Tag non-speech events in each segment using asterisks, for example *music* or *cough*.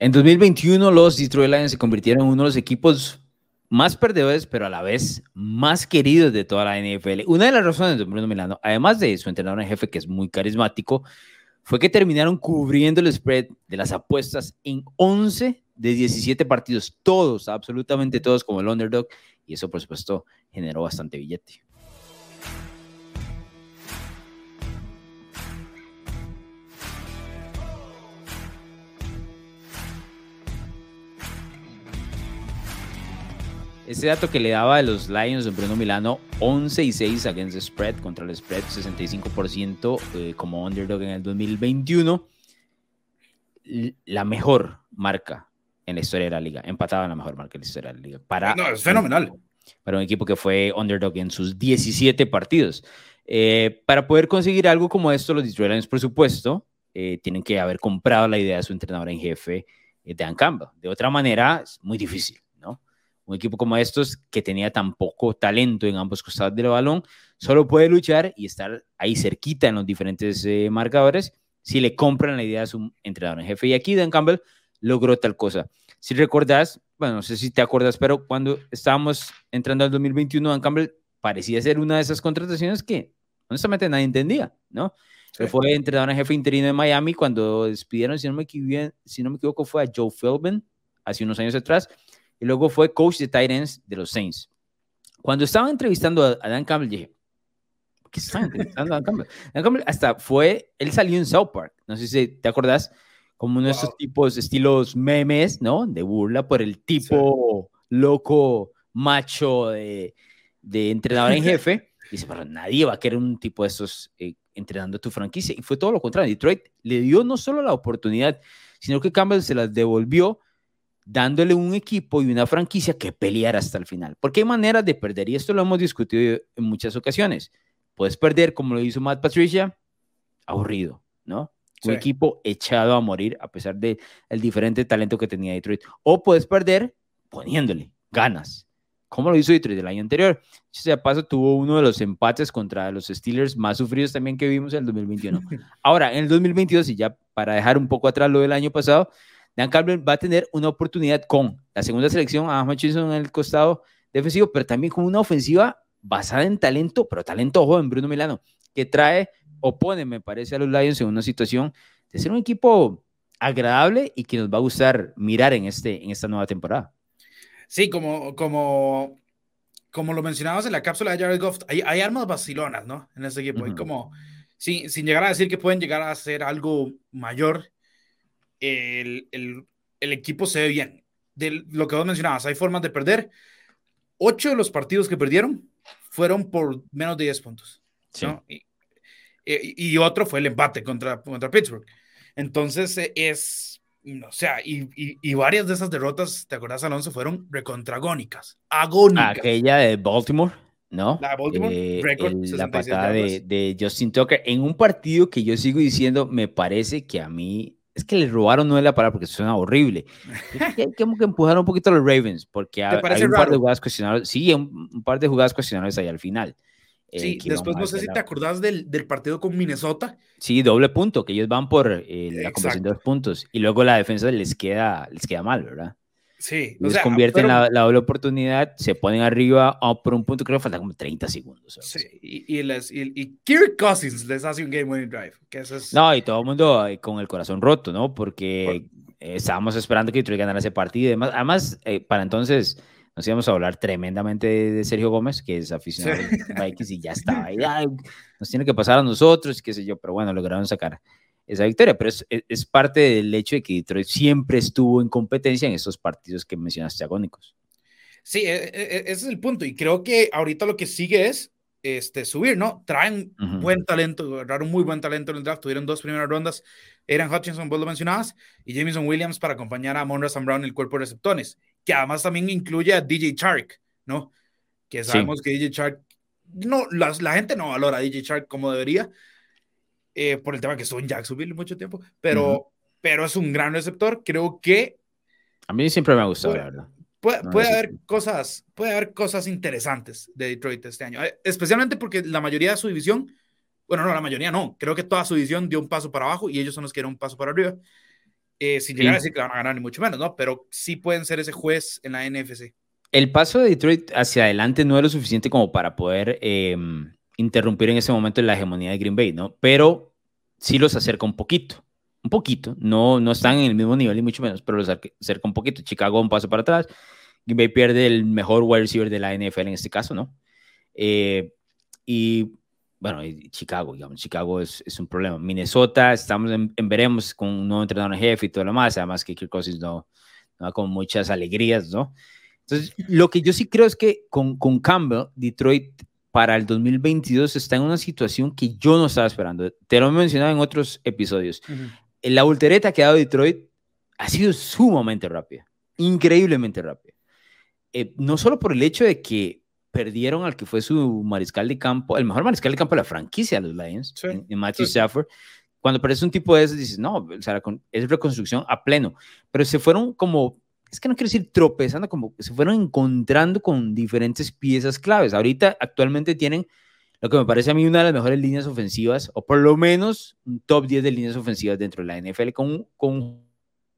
En 2021 los Detroit Lions se convirtieron en uno de los equipos más perdedores, pero a la vez más queridos de toda la NFL. Una de las razones de Bruno Milano, además de su entrenador en jefe, que es muy carismático, fue que terminaron cubriendo el spread de las apuestas en 11 de 17 partidos, todos, absolutamente todos como el underdog, y eso por supuesto generó bastante billete. Ese dato que le daba de los Lions de Bruno Milano, 11 y 6 against the spread, contra el spread, 65% eh, como underdog en el 2021. La mejor marca en la historia de la liga, empataba en la mejor marca en la historia de la liga. Para, no, es fenomenal. Para un equipo que fue underdog en sus 17 partidos. Eh, para poder conseguir algo como esto, los Detroit Lions, por supuesto, eh, tienen que haber comprado la idea de su entrenador en jefe, Dan Campbell. De otra manera, es muy difícil un equipo como estos, que tenía tan poco talento en ambos costados del balón, solo puede luchar y estar ahí cerquita en los diferentes eh, marcadores si le compran la idea a su entrenador en jefe. Y aquí Dan Campbell logró tal cosa. Si recordás, bueno, no sé si te acuerdas, pero cuando estábamos entrando al 2021, Dan Campbell parecía ser una de esas contrataciones que honestamente nadie entendía, ¿no? Fue entrenador en jefe interino de Miami cuando despidieron, si no me equivoco, si no me equivoco fue a Joe Philbin hace unos años atrás y luego fue coach de Titans de los Saints. Cuando estaba entrevistando a, Dan Campbell, dije, ¿qué están entrevistando a Dan Campbell? Dan Campbell hasta fue, él salió en South Park, no sé si te acordás, como uno de esos tipos, estilos memes, ¿no? De burla por el tipo loco, macho de, de, entrenador en jefe. *laughs* Dice, pero nadie va a querer un tipo de esos eh, entrenando tu franquicia. Y fue todo lo contrario. Detroit le dio no solo la oportunidad, sino que Campbell se las devolvió dándole un equipo y una franquicia que peleara hasta el final. Porque hay maneras de perder y esto lo hemos discutido en muchas ocasiones. Puedes perder como lo hizo Matt Patricia, aburrido, ¿no? Un equipo echado a morir a pesar del el diferente talento que tenía Detroit. O puedes perder poniéndole ganas, como lo hizo Detroit el año anterior. Ese paso tuvo uno de los empates contra los Steelers más sufridos también que vimos en el 2021. *laughs* Ahora, en el 2022, y ya para dejar un poco atrás lo del año pasado, Dan Campbell va a tener una oportunidad con la segunda selección, a Hutchinson en el costado defensivo, pero también con una ofensiva basada en talento, pero talento joven, Bruno Milano, que trae, opone, me parece, a los Lions en una situación de ser un equipo agradable y que nos va a gustar mirar en, este, en esta nueva temporada. Sí, como, como, como lo mencionabas en la cápsula de Jared Goff, hay, hay armas vacilonas, ¿no? En este equipo. Hay como, sin, sin llegar a decir que pueden llegar a ser algo mayor, el, el, el equipo se ve bien. De lo que vos mencionabas, hay formas de perder. Ocho de los partidos que perdieron fueron por menos de 10 puntos. Y, y, otro fue el empate contra, contra Pittsburgh. Entonces e, es, o sea, y, y, varias de esas derrotas, ¿te acordás, Alonso? Fueron recontragónicas, agónicas. Aquella de Baltimore, ¿no? La Baltimore, eh, la patada de, de, Justin Tucker en un partido que yo sigo diciendo, me parece que a mí es que le robaron no es la palabra porque suena horrible. *laughs* hay como que empujar un poquito a los Ravens porque hay, un par de jugadas cuestionables. Sí, un, par de jugadas cuestionables ahí al final. Eh, sí, después no sé si te acordás del, del, partido con Minnesota. Sí, doble punto, que ellos van por eh, la conversión de dos puntos y luego la defensa les queda, les queda mal, ¿verdad? Sí. Les convierten la, doble oportunidad, se ponen arriba oh, por un punto, creo que faltan como 30 segundos. Sí, y, y, les, y, Kirk Cousins les hace un game winning drive. Que eso es... No, y todo el mundo con el corazón roto, ¿no? Porque estábamos esperando que Detroit ganara ese partido y demás. Además, eh, para entonces nos íbamos a hablar tremendamente de, Sergio Gómez, que es aficionado a Vikings y ya *laughs* estaba ahí. nos tiene que pasar a nosotros, qué sé yo, pero bueno, lograron sacar esa victoria, pero es, es, parte del hecho de que Detroit siempre estuvo en competencia en estos partidos que mencionaste agónicos. Sí, e, e, e, ese es el punto. Y creo que ahorita lo que sigue es este, subir, ¿no? Traen buen talento, agarraron muy buen talento en el draft. Tuvieron dos primeras rondas. Eran Hutchinson, vos lo mencionabas, y Jameson Williams para acompañar a Monroe Sam Brown en el cuerpo de receptores, que además también incluye a DJ Chark, ¿no? Que sabemos que DJ Chark, no, la, la, gente no valora a DJ Chark como debería, eh, por el tema que estuvo en Jacksonville mucho tiempo, pero, pero es un gran receptor. Creo que. A mí siempre me ha gustado, la verdad. Puede, puede haber cosas, puede haber cosas interesantes de Detroit este año, eh, especialmente porque la mayoría de su división, bueno, no, la mayoría no, creo que toda su división dio un paso para abajo y ellos son los que dieron un paso para arriba. eh, sin llegar a decir que van a ganar, ni mucho menos, ¿no? Pero sí pueden ser ese juez en la NFC. El paso de Detroit hacia adelante no es lo suficiente como para poder em, interrumpir en ese momento la hegemonía de Green Bay, ¿no? Pero sí los acerca un poquito, un poquito. No, no están en el mismo nivel, ni mucho menos, pero los acerca un poquito. Chicago un paso para atrás. Green Bay pierde el mejor wide receiver de la NFL en este caso, ¿no? Eh, y bueno, Chicago, digamos, Chicago es, es, un problema. Minnesota, estamos en, veremos con un nuevo entrenador en jefe y todo lo más, además que Kirk Cousins no, no con muchas alegrías, ¿no? Entonces, lo que yo sí creo es que con, con Campbell, Detroit para el 2022 está en una situación que yo no estaba esperando. Te lo he mencionado en otros episodios. La voltereta que ha dado Detroit ha sido sumamente rápida, increíblemente rápida. Eh, no solo por el hecho de que perdieron al que fue su mariscal de campo, el mejor mariscal de campo de la franquicia los Lions, en, Matthew Stafford. Cuando aparece un tipo de esos, dices, no, o sea, es reconstrucción a pleno. Pero se fueron como, es que no quiero decir tropezando, como se fueron encontrando con diferentes piezas claves. Ahorita, actualmente tienen lo que me parece a mí una de las mejores líneas ofensivas, o por lo menos un top 10 de líneas ofensivas dentro de la NFL, con, con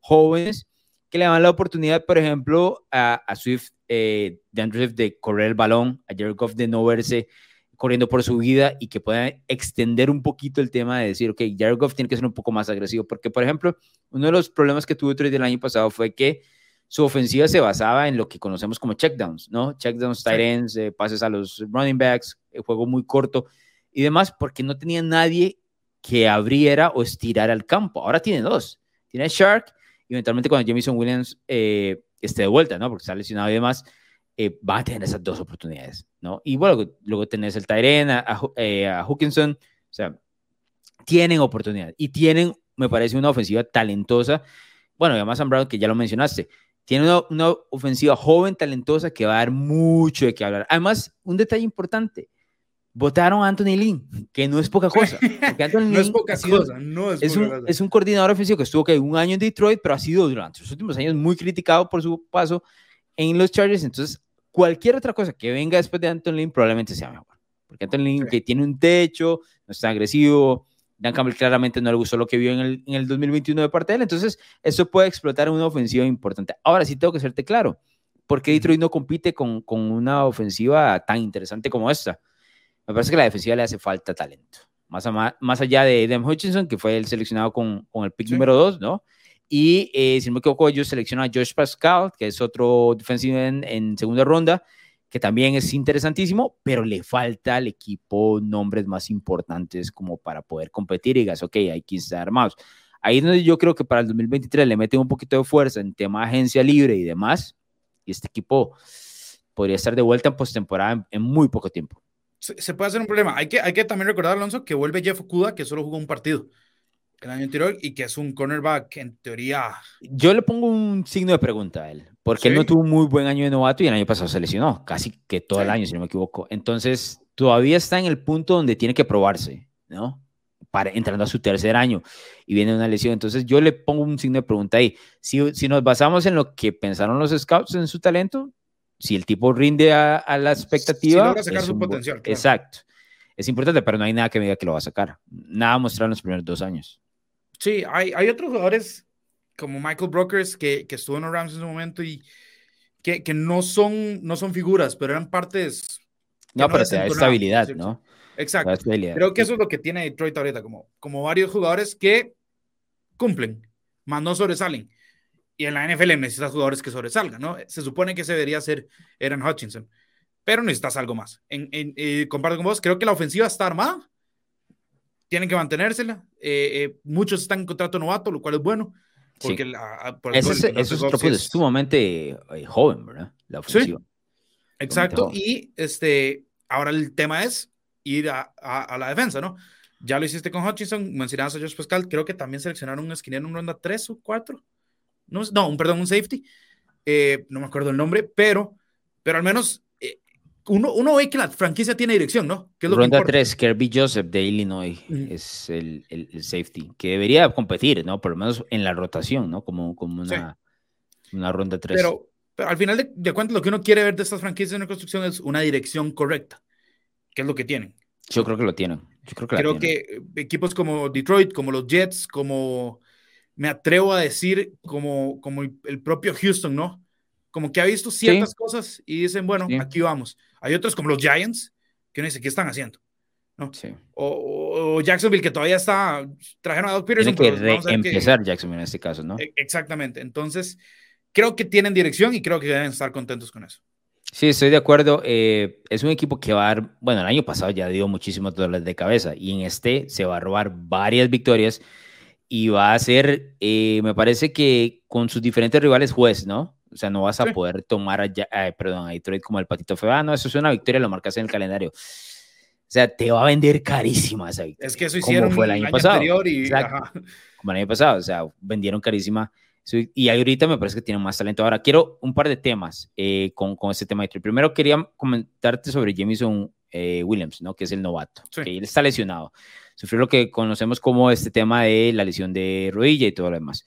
jóvenes que le dan la oportunidad, por ejemplo, a, a Swift, eh, de Andrew Swift de correr el balón, a Jared Goff de no verse corriendo por su vida y que pueda extender un poquito el tema de decir, ok, Jared Goff tiene que ser un poco más agresivo, porque, por ejemplo, uno de los problemas que tuvo Trey del año pasado fue que su ofensiva se basaba en lo que conocemos como checkdowns, ¿no? Checkdowns, tight ends, eh, pases a los running backs, el juego muy corto y demás, porque no tenía nadie que abriera o estirara el campo. Ahora tiene dos. Tiene Shark y eventualmente cuando Jamison Williams eh, esté de vuelta, ¿no? Porque está lesionado y demás, eh, va a tener esas dos oportunidades, ¿no? Y bueno, luego tenés el Tyren, a, a, eh, a, Hawkinson, o sea, tienen oportunidad y tienen, me parece, una ofensiva talentosa. Bueno, además Sam Brown, que ya lo mencionaste, tiene una, una, ofensiva joven, talentosa, que va a dar mucho de qué hablar. Además, un detalle importante, votaron a Anthony Lynn, que no es poca cosa. *laughs* no es poca cosa, no es, es, un, cosa. es un coordinador ofensivo que estuvo que un año en Detroit, pero ha sido durante los últimos años muy criticado por su paso en los Chargers. Entonces, cualquier otra cosa que venga después de Anthony Lynn probablemente sea mejor. Porque Anthony Lynn, sí. que tiene un techo, no está agresivo, Dan Campbell claramente no le gustó lo que vio en el, en el 2021 de parte de él. Entonces, eso puede explotar una ofensiva importante. Ahora sí tengo que serte claro. ¿Por qué Detroit no compite con, con una ofensiva tan interesante como esta? me parece que a la defensiva le hace falta talento. Más, a, más allá de Adam Hutchinson, que fue el seleccionado con, con el pick sí. número 2, ¿no? Y eh, si no me equivoco, ellos seleccionan a Josh Pascal, que es otro defensivo en, en, segunda ronda, que también es interesantísimo, pero le falta al equipo nombres más importantes como para poder competir y digas, ok, hay que estar armados. Ahí es donde yo creo que para el 2023 le meten un poquito de fuerza en tema agencia libre y demás, y este equipo podría estar de vuelta en postemporada en, en muy poco tiempo se puede hacer un problema. Hay que, hay que también recordar, Alonso, que vuelve Jeff Okuda, que solo jugó un partido el año anterior y que es un cornerback en teoría. Yo le pongo un signo de pregunta a él, porque sí. él no tuvo un muy buen año de novato y el año pasado se lesionó, casi que todo sí. el año, si no me equivoco. Entonces, todavía está en el punto donde tiene que probarse, ¿no? Para entrando a su tercer año y viene una lesión. Entonces, yo le pongo un signo de pregunta ahí. Si, si nos basamos en lo que pensaron los scouts en su talento, si el tipo rinde a, a la expectativa. Si logra sacar su potencial. Claro. Exacto. Es importante, pero no hay nada que me diga que lo va a sacar. Nada mostrar en los primeros dos años. Sí, hay, hay otros jugadores como Michael Brokers que, que estuvo en los Rams en su momento y que, que no, son, no son figuras, pero eran partes. No, no, pero te da estabilidad, ¿no? Exacto. Estabilidad. Creo que eso es lo que tiene Detroit ahorita, como, como varios jugadores que cumplen, más no sobresalen y en la NFL necesitas jugadores que sobresalgan, ¿no? Se supone que ese debería ser Aaron Hutchinson, pero necesitas algo más. En, en, eh, comparto con vos, creo que la ofensiva está armada, tienen que mantenérsela. Eh, eh, muchos están en contrato novato, lo cual es bueno. Porque sí. la, por ese, ese es otro es sumamente eh, joven, ¿verdad? La ofensiva. Sí, exacto, y este, ahora el tema es ir a, a, a, la defensa, ¿no? Ya lo hiciste con Hutchinson, mencionabas a Josh Pascal, creo que también seleccionaron un esquinero en ronda 3 o 4 no, no un, perdón, un safety, eh, no me acuerdo el nombre, pero, pero al menos uno, uno ve que la franquicia tiene dirección, ¿no? ¿Qué es lo Ronda 3, Kirby Joseph de Illinois mm. es el, el, el, safety, que debería competir, ¿no? Por lo menos en la rotación, ¿no? Como, como una, sí. una ronda 3. Pero, pero al final de, de cuentas, lo que uno quiere ver de estas franquicias en la construcción es una dirección correcta, que es lo que tienen. Yo creo que lo tienen. Yo creo que, creo que equipos como Detroit, como los Jets, como me atrevo a decir como, como el propio Houston, ¿no? Como que ha visto ciertas cosas y dicen, bueno, aquí vamos. Hay otros como los Giants que uno dice, ¿qué están haciendo? ¿No? O, Jacksonville que todavía está, trajeron a Doug Peterson. Tiene que empezar Jacksonville en este caso, ¿no? E, exactamente. Entonces, creo que tienen dirección y creo que deben estar contentos con eso. Sí, estoy de acuerdo. Eh, es un equipo que va a dar, bueno, el año pasado ya dio muchísimos dolores de cabeza y en este se va a robar varias victorias y va a ser, eh, me parece que con sus diferentes rivales juez, ¿no? O sea, no vas a poder tomar a, perdón, a Detroit como el patito feo. Ah, no, eso es una victoria, lo marcas en el calendario. O sea, te va a vender carísima esa victoria. Es que eso hicieron fue el año, pasado. Y, como el año pasado, o sea, vendieron carísima. Y ahorita me parece que tienen más talento. Ahora, quiero un par de temas eh, con, con este tema. de Primero, quería comentarte sobre Jameson eh, Williams, ¿no? Que es el novato. Que él está lesionado sufrió lo que conocemos como este tema de la lesión de rodilla y todo lo demás.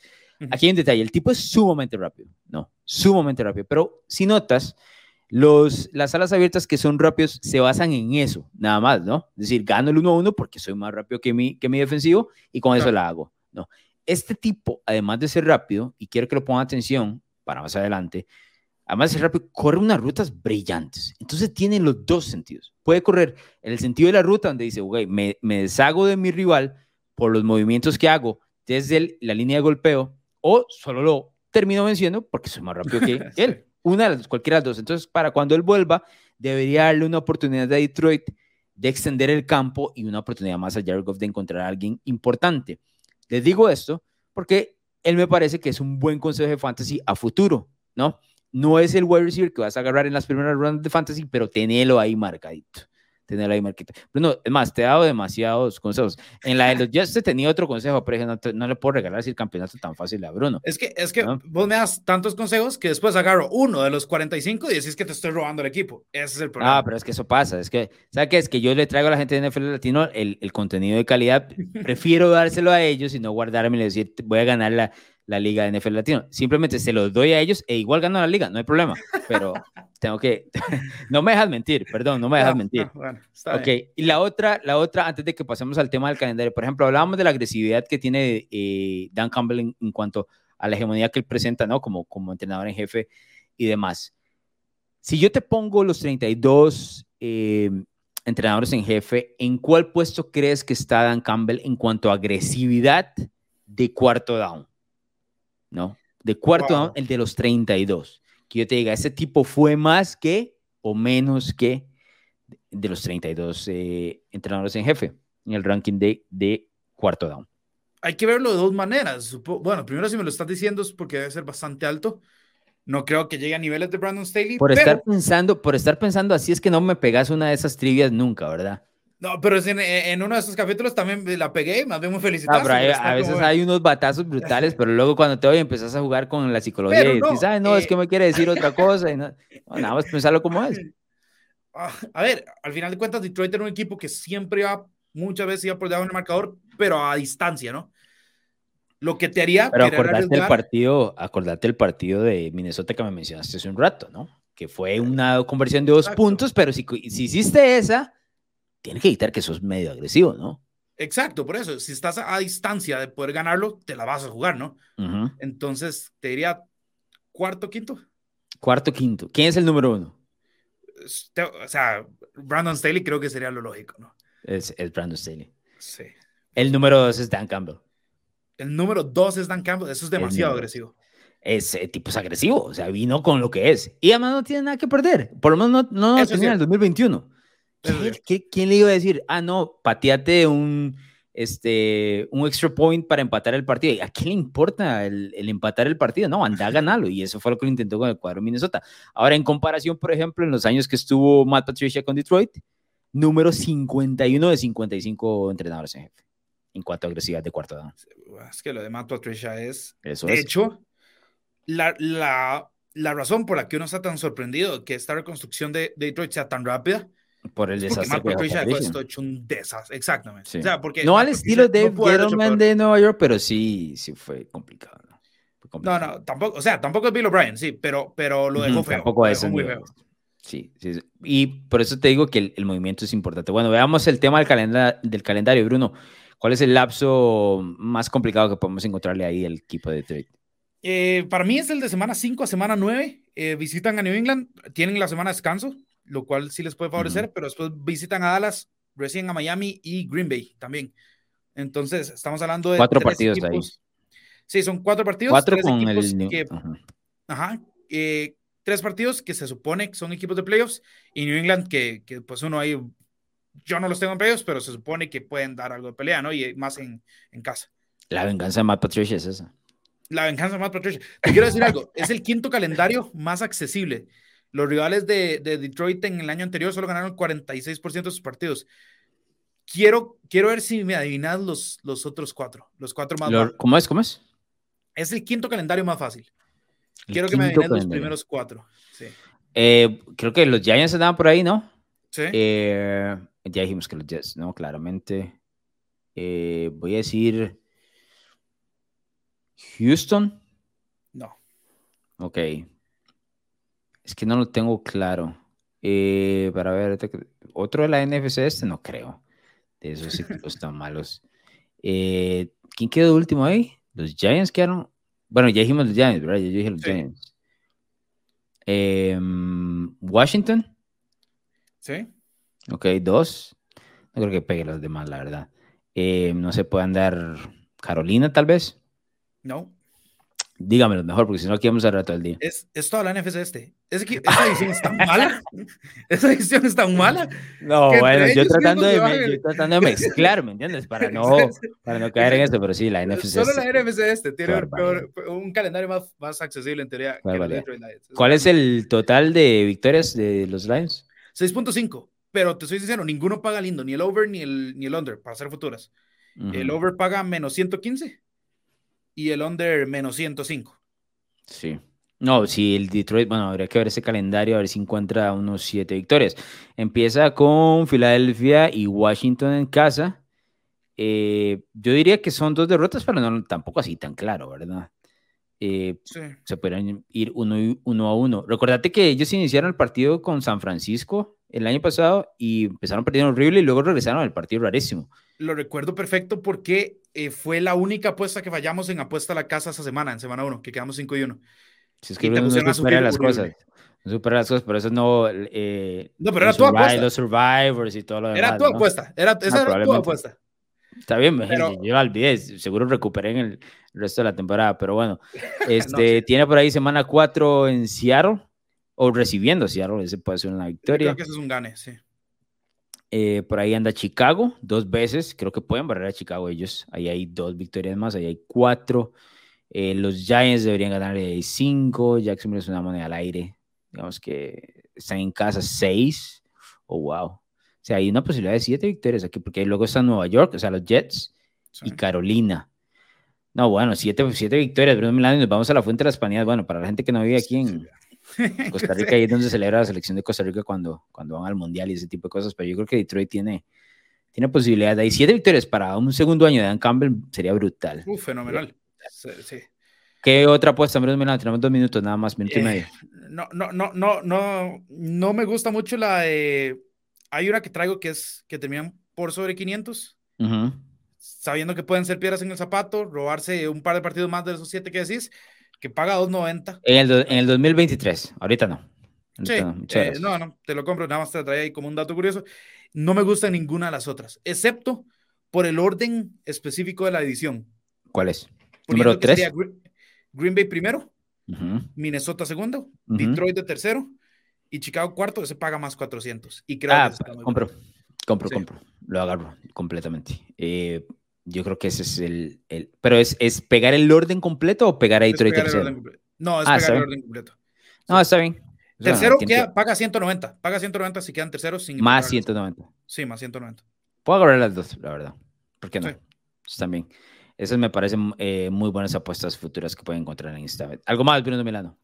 Aquí hay un detalle, el tipo es sumamente rápido, no, sumamente rápido, pero si notas, los, las alas abiertas que son rápidos se basan en eso, nada más, ¿no? Es decir, gano el 1-1 porque soy más rápido que mi, que mi defensivo y con eso la hago, ¿no? Este tipo, además de ser rápido, y quiero que lo pongan atención para más adelante, además de ser rápido, corre unas rutas brillantes. Entonces tiene los dos sentidos. Puede correr en el sentido de la ruta donde dice, me, me, deshago de mi rival por los movimientos que hago desde la línea de golpeo o solo lo termino venciendo porque soy más rápido que *laughs* él. Una de las, cualquiera de las dos. Entonces, para cuando él vuelva, debería darle una oportunidad a Detroit de extender el campo y una oportunidad más a Jared Goff de encontrar a alguien importante. Les digo esto porque él me parece que es un buen consejo de fantasy a futuro, ¿no? No es el wide receiver que vas a agarrar en las primeras rondas de fantasy, pero tenelo ahí marcadito. Tenelo ahí marcadito. Bruno, es más, te he dado demasiados consejos. En la de los Jets te tenía otro consejo, pero no, no, le puedo regalar el campeonato tan fácil a Bruno. Es que, es que vos me das tantos consejos que después agarro uno de los 45 y decís que te estoy robando el equipo. Ese es el problema. Ah, pero es que eso pasa. Es que, ¿sabes qué? Es que yo le traigo a la gente de NFL Latino el, el contenido de calidad. *laughs* Prefiero dárselo a ellos y no guardarme y decir, voy a ganar la, la liga de NFL Latino. Simplemente se los doy a ellos e igual gano la liga, no hay problema. Pero *laughs* tengo que, *laughs* no me dejas mentir, perdón, no me dejas mentir. ok, y la otra, la otra, antes de que pasemos al tema del calendario, por ejemplo, hablábamos de la agresividad que tiene eh, Dan Campbell en, cuanto a la hegemonía que él presenta, ¿no? Como, como entrenador en jefe y demás. Si yo te pongo los 32 eh, entrenadores en jefe, ¿en cuál puesto crees que está Dan Campbell en cuanto a agresividad de cuarto down? ¿No? De cuarto el de los 32. Que yo te diga, ese tipo fue más que o menos que de los 32 eh, entrenadores en jefe en el ranking de, de cuarto down. Hay que verlo de dos maneras. Bueno, primero si me lo estás diciendo es porque debe ser bastante alto. No creo que llegue a niveles de Brandon Staley. Por estar pensando, por estar pensando así es que no me pegas una de esas trivias nunca, ¿verdad? No, pero en, en, uno de esos capítulos también la pegué, más bien muy felicitado. a veces hay unos batazos brutales, pero luego cuando te voy empezás a jugar con la psicología y dices, no, es eh, que me quiere decir *laughs* otra cosa. Y no, nada más pensarlo como es. Ah, a ver, al final de cuentas, Detroit era un equipo que siempre iba, muchas veces iba por debajo del marcador, pero a distancia, ¿no? Lo que te haría. Pero acordate el partido, acordate el partido de Minnesota que me mencionaste hace un rato, ¿no? Que fue una conversión de dos puntos, pero si, si hiciste esa tiene que evitar que sos medio agresivo, ¿no? Exacto, por eso, si estás a, distancia de poder ganarlo, te la vas a jugar, ¿no? Entonces, te diría cuarto, quinto. Cuarto, quinto. ¿Quién es el número uno? o sea, Brandon Staley creo que sería lo lógico, ¿no? Es, Brandon Staley. Sí. El número dos es Dan Campbell. El número dos es Dan Campbell, eso es demasiado agresivo. Ese tipo es agresivo, o sea, vino con lo que es. Y además no tiene nada que perder, por lo menos no, no tenía en el 2021. ¿Quién le iba a decir, ah, no, pateate un, este, un extra point para empatar el partido? ¿A quién le importa el, empatar el partido? No, anda a ganarlo. Y eso fue lo que lo intentó con el cuadro Minnesota. Ahora, en comparación, por ejemplo, en los años que estuvo Matt Patricia con Detroit, número 51 de 55 entrenadores en jefe en cuanto a agresividad de cuarto down. Es que lo de Matt Patricia es. Eso de hecho, la, la, la, razón por la que uno está tan sorprendido que esta reconstrucción de, de Detroit sea tan rápida por el desastre. Ha hecho un desastre, exactamente. no al estilo de Gettleman de Nueva York, pero sí, sí fue complicado, ¿no? no, tampoco, o sea, tampoco es Bill O'Brien, sí, pero, pero lo dejó feo. Tampoco es muy feo. Sí, sí, y por eso te digo que el, movimiento es importante. Bueno, veamos el tema del, calendario, del calendario, Bruno. ¿Cuál es el lapso más complicado que podemos encontrarle ahí al equipo de Detroit? Eh, para mí es el de semana 5 a semana 9. Eh, visitan a New England, tienen la semana de descanso, lo cual sí les puede favorecer, pero después visitan a Dallas, recién a Miami y Green Bay también. Entonces, estamos hablando de. Cuatro partidos ahí. Sí, son cuatro partidos. Cuatro con el. ajá. Eh, tres partidos que se supone que son equipos de playoffs y New England que, que, pues uno ahí, yo no los tengo en playoffs, pero se supone que pueden dar algo de pelea, ¿no? Y más en, en casa. La venganza de Matt Patricia es esa. La venganza de Matt Patricia. Te quiero decir algo, es el quinto calendario más accesible. Los rivales de, de Detroit en el año anterior solo ganaron 46% de sus partidos. Quiero, quiero ver si me adivinas los, los otros cuatro, los cuatro más. ¿Cómo es? ¿Cómo es? Es el quinto calendario más fácil. Quiero que me adivinen los primeros cuatro. Sí. Eh, creo que los Giants estaban por ahí, ¿no? Sí. Eh, ya dijimos que los Jets, ¿no? Claramente. Eh, voy a decir Houston. No. Ok. Es que no lo tengo claro. para ver, otro de la NFC este no creo. De esos equipos tan malos. ¿Quién quedó último ahí? Los Giants quedaron. Bueno, ya dijimos los Giants, ¿verdad? Ya dije los Giants. Em, Washington. Sí. Ok, dos. No creo que pegue los demás, la verdad. Em, no se puede andar Carolina, tal vez. No. Dígamelo mejor, porque si no, aquí vamos a rato el día. Es, es toda la NFC este. Es que *laughs* esa edición es tan mala. esa edición es tan mala. No, bueno, yo tratando, de, yo tratando de mezclar, ¿me entiendes? Para *laughs* no, para no caer en esto, pero sí, la NFC Solo este. la NFC este tiene un calendario más, más accesible en teoría. ¿Cuál es el total de victorias de los Lions? 6.5. Pero te soy sincero, ninguno paga lindo, ni el over ni el, ni el under para hacer futuras. El over paga menos 115 y el under menos 105. Sí. No, si el Detroit, bueno, habría que ver ese calendario, a ver si encuentra unos siete victorias. Empieza con Filadelfia y Washington en casa. Eh, yo diría que son dos derrotas, pero no tampoco así tan claro, ¿verdad? Eh, sí. Se pueden ir uno, uno a uno. Recordate que ellos iniciaron el partido con San Francisco el año pasado y empezaron perdiendo horrible y luego regresaron al partido rarísimo. Lo recuerdo perfecto porque eh, fue la única apuesta que fallamos en apuesta a la casa esa semana, en semana 1, que quedamos 5 y 1. Si es que no, supera las cosas. No supera las cosas, por eso no. Eh, no, pero era tu apuesta. Los Survivors y todo lo demás. Era tu apuesta. Era, esa era tu apuesta. Está bien, pero, yo olvidé, seguro recuperé en el resto de la temporada, pero bueno, *laughs* este, tiene por ahí semana 4 en Seattle, o recibiendo Seattle, ese puede ser una victoria. creo que ese es un gane, sí. Eh, por ahí anda Chicago dos veces. Creo que pueden barrer a Chicago ellos. Ahí hay dos victorias más, ahí hay cuatro. Eh, los Giants deberían ganar cinco. Jacksonville es una moneda al aire. Digamos que están en casa seis. Oh, wow. O sea, hay una posibilidad de siete victorias aquí, porque luego está Nueva York, o sea, los Jets y Carolina. No, bueno, siete, siete victorias, Bruno Milano, y nos vamos a la Fuente de las Panías. Bueno, para la gente que no vive aquí en, *laughs* Costa Rica, ahí es donde se celebra la selección de Costa Rica cuando, cuando van al Mundial y ese tipo de cosas, pero yo creo que Detroit tiene, tiene posibilidades. Hay siete victorias para un segundo año de Dan Campbell sería brutal. Uh, fenomenal. ¿Qué otra apuesta? Tenemos dos minutos nada más, minuto y eh, medio. No, no, no, no, no, no me gusta mucho la de... Hay una que traigo que es que terminan por sobre 500. Sabiendo que pueden ser piedras en el zapato, robarse un par de partidos más de esos siete que decís que paga 2.90. En el, en el 2023, ahorita no. sí, eh, no, no, te lo compro, nada más te trae ahí como un dato curioso. No me gusta ninguna de las otras, excepto por el orden específico de la edición. ¿Cuál es? Número 3. Green Bay primero, Minnesota segundo, Detroit de tercero y Chicago cuarto, ese paga más 400. Y creo ah, compro, compro, compro, lo agarro completamente. Eh, yo creo que ese es el. el pero es, es, pegar el orden completo o pegar a Detroit tercero? No, es ah, pegar el orden completo. No, está bien. tercero paga 190. Paga 190 si quedan terceros. Sin más 190. Sí, más 190. Puedo agarrar las dos, la verdad. ¿Por qué no? Están bien. Esas me parecen eh, muy buenas apuestas futuras que pueden encontrar en Instabet. ¿Algo más, Bruno Milano?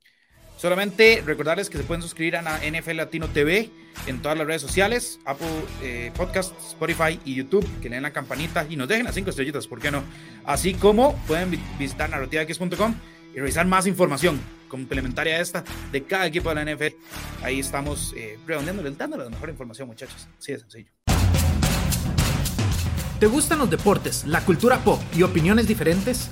Solamente recordarles que se pueden suscribir a NFL Latino TV en todas las redes sociales, Apple eh, Podcast, Spotify y YouTube, que le den la campanita y nos dejen las cinco estrellitas, ¿por qué no? Así como pueden visitar narrativax.com y revisar más información complementaria a esta de cada equipo de la NFL. Ahí estamos eh, redondeándole, dando la mejor información, muchachos. Así de sencillo. ¿Te gustan los deportes, la cultura pop y opiniones diferentes?